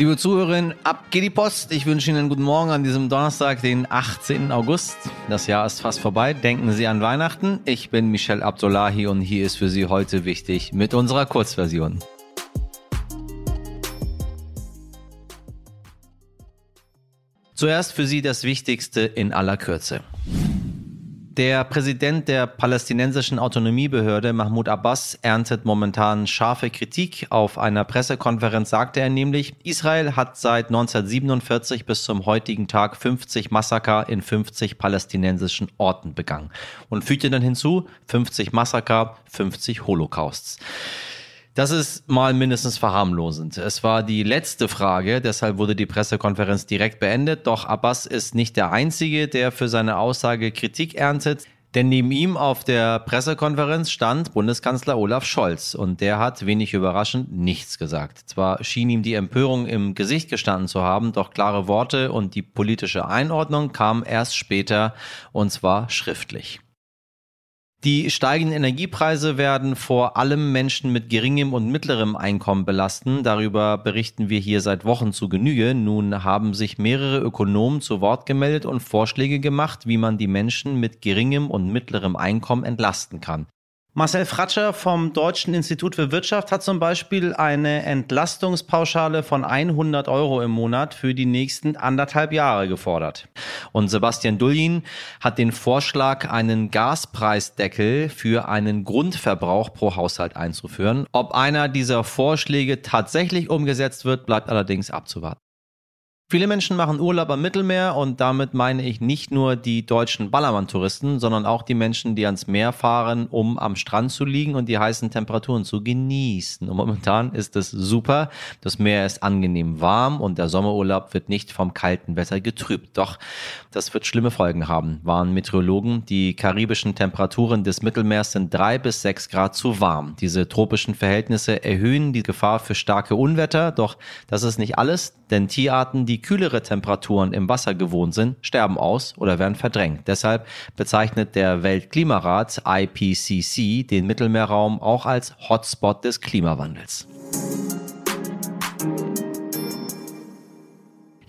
Liebe Zuhörerinnen, ab geht die Post. Ich wünsche Ihnen einen guten Morgen an diesem Donnerstag, den 18. August. Das Jahr ist fast vorbei. Denken Sie an Weihnachten. Ich bin Michel Abdullahi und hier ist für Sie heute wichtig mit unserer Kurzversion. Zuerst für Sie das Wichtigste in aller Kürze. Der Präsident der palästinensischen Autonomiebehörde Mahmoud Abbas erntet momentan scharfe Kritik. Auf einer Pressekonferenz sagte er nämlich, Israel hat seit 1947 bis zum heutigen Tag 50 Massaker in 50 palästinensischen Orten begangen und fügte dann hinzu 50 Massaker, 50 Holocausts. Das ist mal mindestens verharmlosend. Es war die letzte Frage, deshalb wurde die Pressekonferenz direkt beendet. Doch Abbas ist nicht der Einzige, der für seine Aussage Kritik erntet. Denn neben ihm auf der Pressekonferenz stand Bundeskanzler Olaf Scholz und der hat wenig überraschend nichts gesagt. Zwar schien ihm die Empörung im Gesicht gestanden zu haben, doch klare Worte und die politische Einordnung kamen erst später und zwar schriftlich. Die steigenden Energiepreise werden vor allem Menschen mit geringem und mittlerem Einkommen belasten. Darüber berichten wir hier seit Wochen zu Genüge. Nun haben sich mehrere Ökonomen zu Wort gemeldet und Vorschläge gemacht, wie man die Menschen mit geringem und mittlerem Einkommen entlasten kann. Marcel Fratscher vom Deutschen Institut für Wirtschaft hat zum Beispiel eine Entlastungspauschale von 100 Euro im Monat für die nächsten anderthalb Jahre gefordert. Und Sebastian Dullin hat den Vorschlag, einen Gaspreisdeckel für einen Grundverbrauch pro Haushalt einzuführen. Ob einer dieser Vorschläge tatsächlich umgesetzt wird, bleibt allerdings abzuwarten. Viele Menschen machen Urlaub am Mittelmeer und damit meine ich nicht nur die deutschen Ballermann-Touristen, sondern auch die Menschen, die ans Meer fahren, um am Strand zu liegen und die heißen Temperaturen zu genießen. Und momentan ist es super. Das Meer ist angenehm warm und der Sommerurlaub wird nicht vom kalten Wetter getrübt. Doch das wird schlimme Folgen haben, waren Meteorologen. Die karibischen Temperaturen des Mittelmeers sind drei bis sechs Grad zu warm. Diese tropischen Verhältnisse erhöhen die Gefahr für starke Unwetter. Doch das ist nicht alles, denn Tierarten, die kühlere Temperaturen im Wasser gewohnt sind, sterben aus oder werden verdrängt. Deshalb bezeichnet der Weltklimarat IPCC den Mittelmeerraum auch als Hotspot des Klimawandels.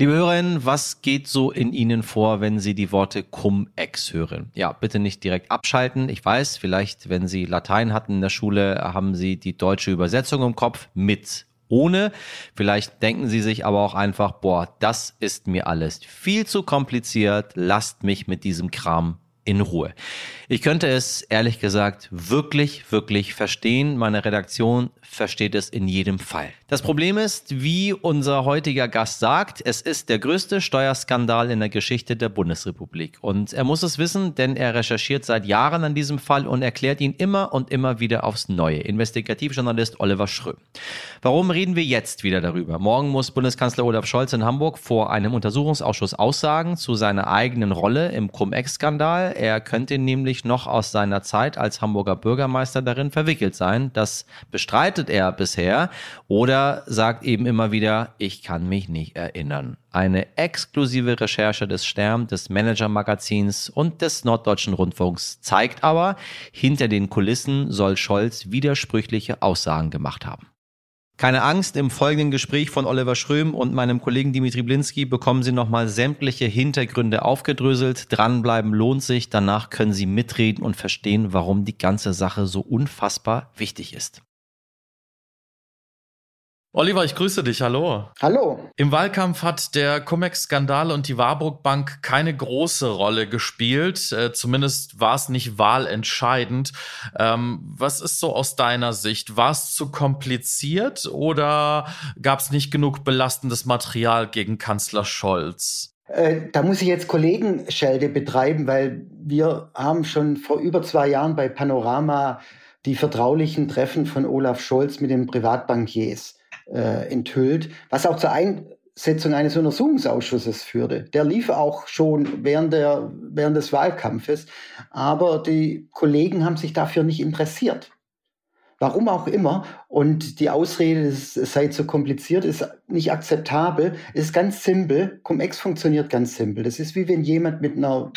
Liebe Hörerinnen, was geht so in Ihnen vor, wenn Sie die Worte Cum-Ex hören? Ja, bitte nicht direkt abschalten. Ich weiß, vielleicht, wenn Sie Latein hatten in der Schule, haben Sie die deutsche Übersetzung im Kopf mit ohne. Vielleicht denken Sie sich aber auch einfach, boah, das ist mir alles viel zu kompliziert. Lasst mich mit diesem Kram in Ruhe. Ich könnte es ehrlich gesagt wirklich, wirklich verstehen. Meine Redaktion versteht es in jedem Fall. Das Problem ist, wie unser heutiger Gast sagt, es ist der größte Steuerskandal in der Geschichte der Bundesrepublik. Und er muss es wissen, denn er recherchiert seit Jahren an diesem Fall und erklärt ihn immer und immer wieder aufs Neue. Investigativjournalist Oliver Schröm. Warum reden wir jetzt wieder darüber? Morgen muss Bundeskanzler Olaf Scholz in Hamburg vor einem Untersuchungsausschuss aussagen zu seiner eigenen Rolle im Cum-Ex-Skandal. Er könnte nämlich noch aus seiner Zeit als Hamburger Bürgermeister darin verwickelt sein. Das bestreitet er bisher oder sagt eben immer wieder, ich kann mich nicht erinnern. Eine exklusive Recherche des Stern, des Manager-Magazins und des Norddeutschen Rundfunks zeigt aber, hinter den Kulissen soll Scholz widersprüchliche Aussagen gemacht haben. Keine Angst, im folgenden Gespräch von Oliver Schröm und meinem Kollegen Dimitri Blinski bekommen Sie nochmal sämtliche Hintergründe aufgedröselt. Dranbleiben lohnt sich, danach können Sie mitreden und verstehen, warum die ganze Sache so unfassbar wichtig ist. Oliver, ich grüße dich. Hallo. Hallo. Im Wahlkampf hat der Cum-Ex-Skandal und die Warburg Bank keine große Rolle gespielt. Äh, zumindest war es nicht wahlentscheidend. Ähm, was ist so aus deiner Sicht? War es zu kompliziert oder gab es nicht genug belastendes Material gegen Kanzler Scholz? Äh, da muss ich jetzt Kollegenschelde betreiben, weil wir haben schon vor über zwei Jahren bei Panorama die vertraulichen Treffen von Olaf Scholz mit den Privatbankiers äh, enthüllt, was auch zur Einsetzung eines Untersuchungsausschusses führte. Der lief auch schon während, der, während des Wahlkampfes, aber die Kollegen haben sich dafür nicht interessiert. Warum auch immer. Und die Ausrede, es sei zu kompliziert, ist nicht akzeptabel. Ist ganz simpel. Cum-Ex funktioniert ganz simpel. Das ist wie wenn jemand mit einer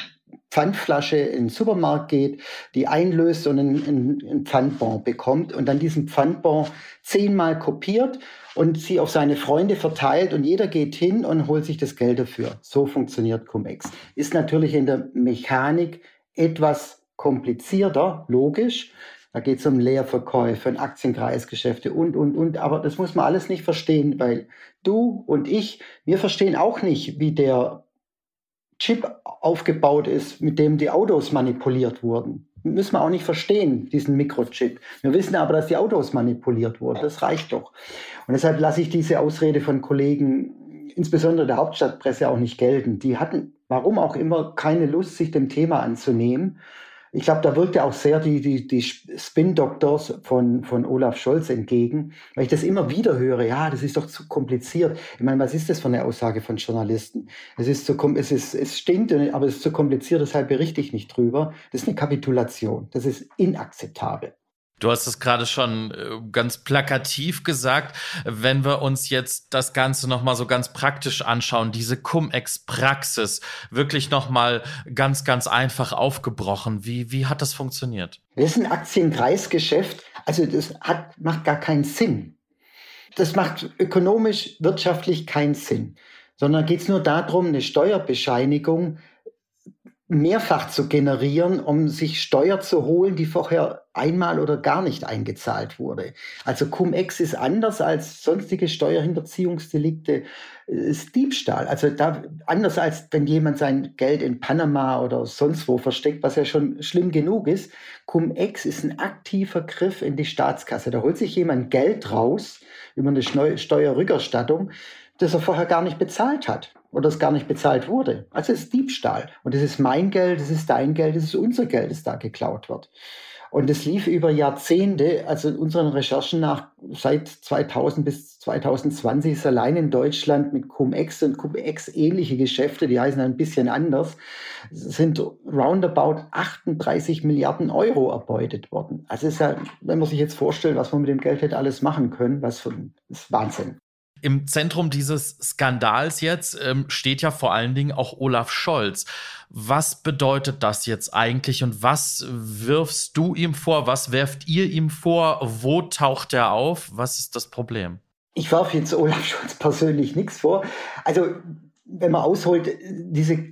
Pfandflasche in den Supermarkt geht, die einlöst und einen, einen Pfandbon bekommt und dann diesen Pfandbon zehnmal kopiert und sie auf seine Freunde verteilt und jeder geht hin und holt sich das Geld dafür. So funktioniert Cum-Ex. Ist natürlich in der Mechanik etwas komplizierter, logisch. Da geht es um Leerverkäufe und Aktienkreisgeschäfte und, und, und. Aber das muss man alles nicht verstehen, weil du und ich, wir verstehen auch nicht, wie der Chip aufgebaut ist, mit dem die Autos manipuliert wurden. Müssen wir auch nicht verstehen, diesen Mikrochip. Wir wissen aber, dass die Autos manipuliert wurden. Das reicht doch. Und deshalb lasse ich diese Ausrede von Kollegen, insbesondere der Hauptstadtpresse, auch nicht gelten. Die hatten, warum auch immer, keine Lust, sich dem Thema anzunehmen ich glaube, da wirkte auch sehr die, die, die Spin-Doctors von, von Olaf Scholz entgegen, weil ich das immer wieder höre, ja, das ist doch zu kompliziert. Ich meine, was ist das für eine Aussage von Journalisten? Es ist zu, es ist, es stinkt, aber es ist zu kompliziert, deshalb berichte ich nicht drüber. Das ist eine Kapitulation. Das ist inakzeptabel. Du hast es gerade schon äh, ganz plakativ gesagt. Wenn wir uns jetzt das Ganze nochmal so ganz praktisch anschauen, diese Cum-Ex-Praxis wirklich nochmal ganz, ganz einfach aufgebrochen. Wie, wie hat das funktioniert? Das ist ein Aktienkreisgeschäft. Also das hat, macht gar keinen Sinn. Das macht ökonomisch, wirtschaftlich keinen Sinn. Sondern geht es nur darum, eine Steuerbescheinigung mehrfach zu generieren, um sich Steuer zu holen, die vorher einmal oder gar nicht eingezahlt wurde. Also Cum-Ex ist anders als sonstige Steuerhinterziehungsdelikte, ist Diebstahl. Also da, anders als wenn jemand sein Geld in Panama oder sonst wo versteckt, was ja schon schlimm genug ist. Cum-Ex ist ein aktiver Griff in die Staatskasse. Da holt sich jemand Geld raus über eine Steuerrückerstattung, das er vorher gar nicht bezahlt hat oder es gar nicht bezahlt wurde. Also es ist Diebstahl. Und es ist mein Geld, es ist dein Geld, es ist unser Geld, das da geklaut wird. Und es lief über Jahrzehnte, also unseren Recherchen nach, seit 2000 bis 2020 ist allein in Deutschland mit Cum-Ex und Cum-Ex ähnliche Geschäfte, die heißen ein bisschen anders, sind roundabout 38 Milliarden Euro erbeutet worden. Also ist ja, wenn man sich jetzt vorstellt, was man mit dem Geld hätte alles machen können, was für ein Wahnsinn im Zentrum dieses Skandals jetzt ähm, steht ja vor allen Dingen auch Olaf Scholz. Was bedeutet das jetzt eigentlich und was wirfst du ihm vor? Was werft ihr ihm vor? Wo taucht er auf? Was ist das Problem? Ich werfe jetzt Olaf Scholz persönlich nichts vor. Also, wenn man ausholt, diese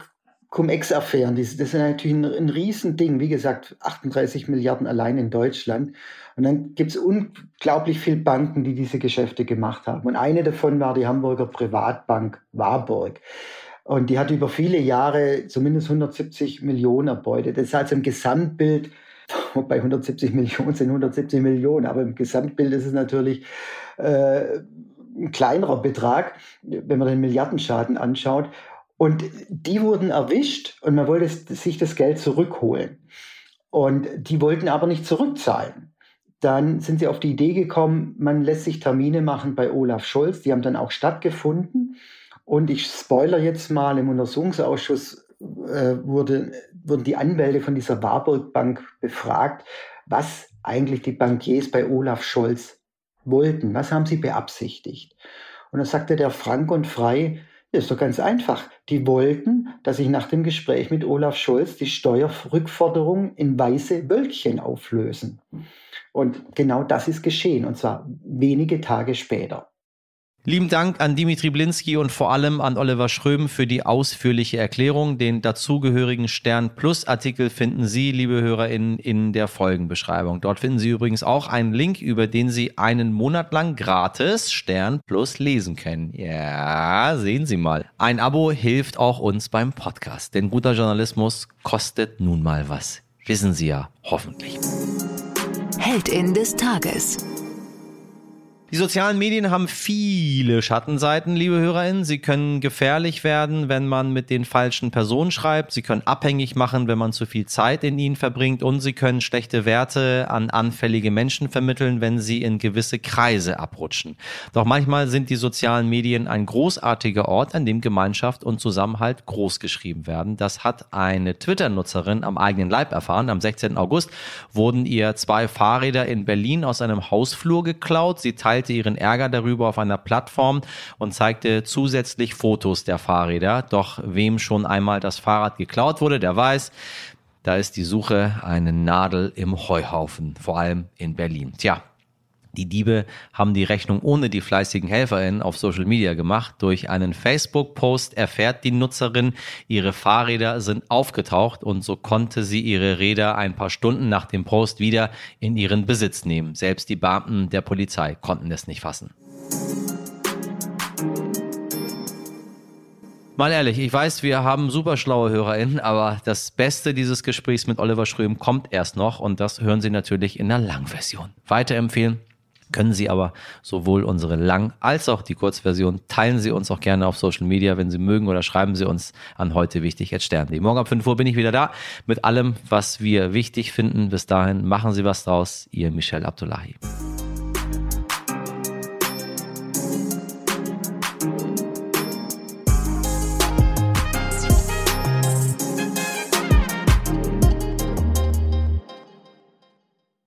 Cum-Ex-Affären, das ist natürlich ein, ein Riesending. Wie gesagt, 38 Milliarden allein in Deutschland. Und dann gibt es unglaublich viele Banken, die diese Geschäfte gemacht haben. Und eine davon war die Hamburger Privatbank Warburg. Und die hat über viele Jahre zumindest 170 Millionen erbeutet. Das ist also im Gesamtbild, bei 170 Millionen sind 170 Millionen, aber im Gesamtbild ist es natürlich äh, ein kleinerer Betrag, wenn man den Milliardenschaden anschaut. Und die wurden erwischt und man wollte sich das Geld zurückholen. Und die wollten aber nicht zurückzahlen dann sind sie auf die Idee gekommen, man lässt sich Termine machen bei Olaf Scholz. Die haben dann auch stattgefunden. Und ich spoiler jetzt mal, im Untersuchungsausschuss äh, wurde, wurden die Anwälte von dieser Warburg Bank befragt, was eigentlich die Bankiers bei Olaf Scholz wollten. Was haben sie beabsichtigt? Und dann sagte der Frank und Frei, ist doch ganz einfach. Die wollten, dass sich nach dem Gespräch mit Olaf Scholz die Steuerrückforderungen in weiße Wölkchen auflösen. Und genau das ist geschehen, und zwar wenige Tage später. Lieben Dank an Dimitri Blinski und vor allem an Oliver Schröm für die ausführliche Erklärung. Den dazugehörigen Stern Plus Artikel finden Sie, liebe HörerInnen, in der Folgenbeschreibung. Dort finden Sie übrigens auch einen Link, über den Sie einen Monat lang gratis Stern Plus lesen können. Ja, sehen Sie mal. Ein Abo hilft auch uns beim Podcast, denn guter Journalismus kostet nun mal was. Wissen Sie ja, hoffentlich. Heldin des Tages. Die sozialen Medien haben viele Schattenseiten, liebe HörerInnen. Sie können gefährlich werden, wenn man mit den falschen Personen schreibt. Sie können abhängig machen, wenn man zu viel Zeit in ihnen verbringt. Und sie können schlechte Werte an anfällige Menschen vermitteln, wenn sie in gewisse Kreise abrutschen. Doch manchmal sind die sozialen Medien ein großartiger Ort, an dem Gemeinschaft und Zusammenhalt großgeschrieben werden. Das hat eine Twitter-Nutzerin am eigenen Leib erfahren. Am 16. August wurden ihr zwei Fahrräder in Berlin aus einem Hausflur geklaut. Sie teilt teilte ihren Ärger darüber auf einer Plattform und zeigte zusätzlich Fotos der Fahrräder. Doch wem schon einmal das Fahrrad geklaut wurde, der weiß, da ist die Suche eine Nadel im Heuhaufen, vor allem in Berlin. Tja, die Diebe haben die Rechnung ohne die fleißigen HelferInnen auf Social Media gemacht. Durch einen Facebook-Post erfährt die Nutzerin, ihre Fahrräder sind aufgetaucht und so konnte sie ihre Räder ein paar Stunden nach dem Post wieder in ihren Besitz nehmen. Selbst die Beamten der Polizei konnten es nicht fassen. Mal ehrlich, ich weiß, wir haben super schlaue HörerInnen, aber das Beste dieses Gesprächs mit Oliver Schröm kommt erst noch und das hören Sie natürlich in der Langversion. Weiterempfehlen können Sie aber sowohl unsere Lang- als auch die Kurzversion. Teilen Sie uns auch gerne auf Social Media, wenn Sie mögen, oder schreiben Sie uns an heute wichtig at Stern.de. Morgen ab 5 Uhr bin ich wieder da mit allem, was wir wichtig finden. Bis dahin machen Sie was draus. Ihr Michel Abdullahi.